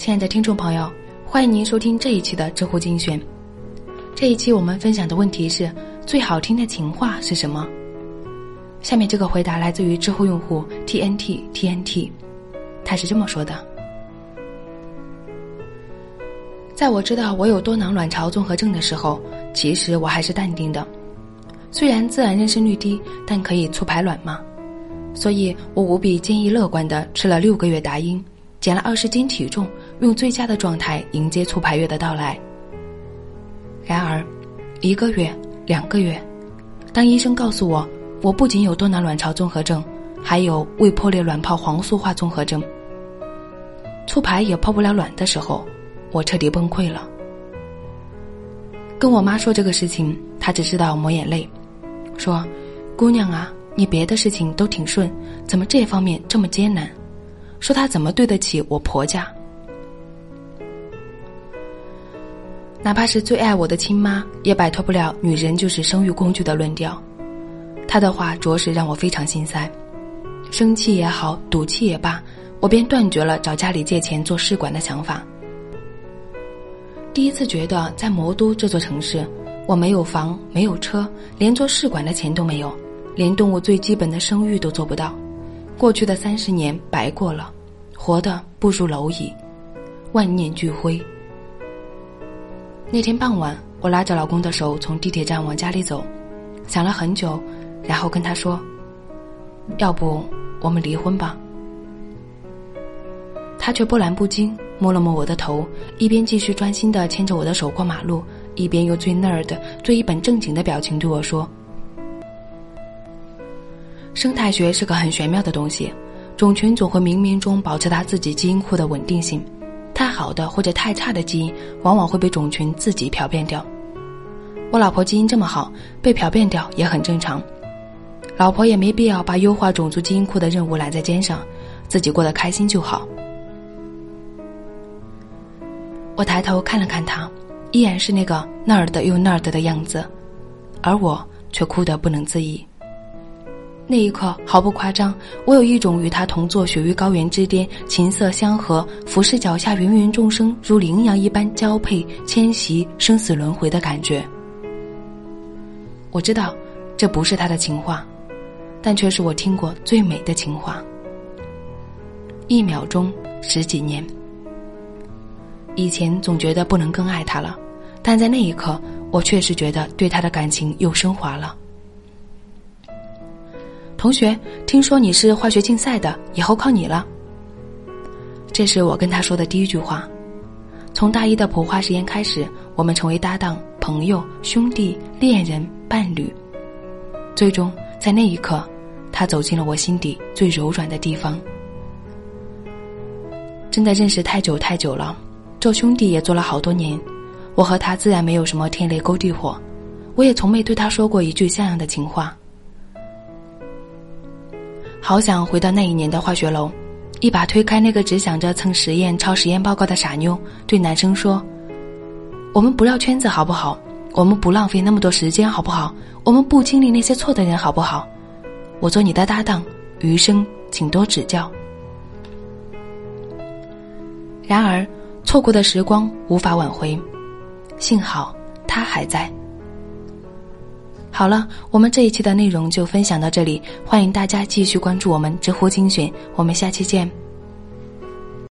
亲爱的听众朋友，欢迎您收听这一期的知乎精选。这一期我们分享的问题是：最好听的情话是什么？下面这个回答来自于知乎用户 TNT TNT，他是这么说的：在我知道我有多囊卵巢综合症的时候，其实我还是淡定的。虽然自然妊娠率低，但可以促排卵嘛，所以我无比坚毅乐观的吃了六个月达英，减了二十斤体重，用最佳的状态迎接促排月的到来。然而，一个月、两个月，当医生告诉我我不仅有多囊卵巢综合症，还有未破裂卵泡黄素化综合症，促排也泡不了卵的时候，我彻底崩溃了。跟我妈说这个事情，她只知道抹眼泪。说：“姑娘啊，你别的事情都挺顺，怎么这方面这么艰难？”说他怎么对得起我婆家？哪怕是最爱我的亲妈，也摆脱不了“女人就是生育工具”的论调。他的话着实让我非常心塞，生气也好，赌气也罢，我便断绝了找家里借钱做试管的想法。第一次觉得在魔都这座城市。我没有房，没有车，连做试管的钱都没有，连动物最基本的生育都做不到。过去的三十年白过了，活的不如蝼蚁，万念俱灰。那天傍晚，我拉着老公的手从地铁站往家里走，想了很久，然后跟他说：“要不我们离婚吧。”他却波澜不惊，摸了摸我的头，一边继续专心的牵着我的手过马路。一边用最 nerd、最一本正经的表情对我说：“生态学是个很玄妙的东西，种群总会冥冥中保持它自己基因库的稳定性，太好的或者太差的基因往往会被种群自己漂变掉。我老婆基因这么好，被漂变掉也很正常，老婆也没必要把优化种族基因库的任务揽在肩上，自己过得开心就好。”我抬头看了看他。依然是那个那儿的又那儿的的样子，而我却哭得不能自已。那一刻毫不夸张，我有一种与他同坐雪域高原之巅，琴瑟相和，俯视脚下芸芸众生如羚羊一般交配、迁徙、生死轮回的感觉。我知道，这不是他的情话，但却是我听过最美的情话。一秒钟，十几年。以前总觉得不能更爱他了，但在那一刻，我确实觉得对他的感情又升华了。同学，听说你是化学竞赛的，以后靠你了。这是我跟他说的第一句话。从大一的普化实验开始，我们成为搭档、朋友、兄弟、恋人、伴侣，最终在那一刻，他走进了我心底最柔软的地方。真的认识太久太久了。做兄弟也做了好多年，我和他自然没有什么天雷勾地火，我也从没对他说过一句像样的情话。好想回到那一年的化学楼，一把推开那个只想着蹭实验、抄实验报告的傻妞，对男生说：“我们不绕圈子好不好？我们不浪费那么多时间好不好？我们不经历那些错的人好不好？我做你的搭档，余生请多指教。”然而。错过的时光无法挽回，幸好他还在。好了，我们这一期的内容就分享到这里，欢迎大家继续关注我们知乎精选，我们下期见。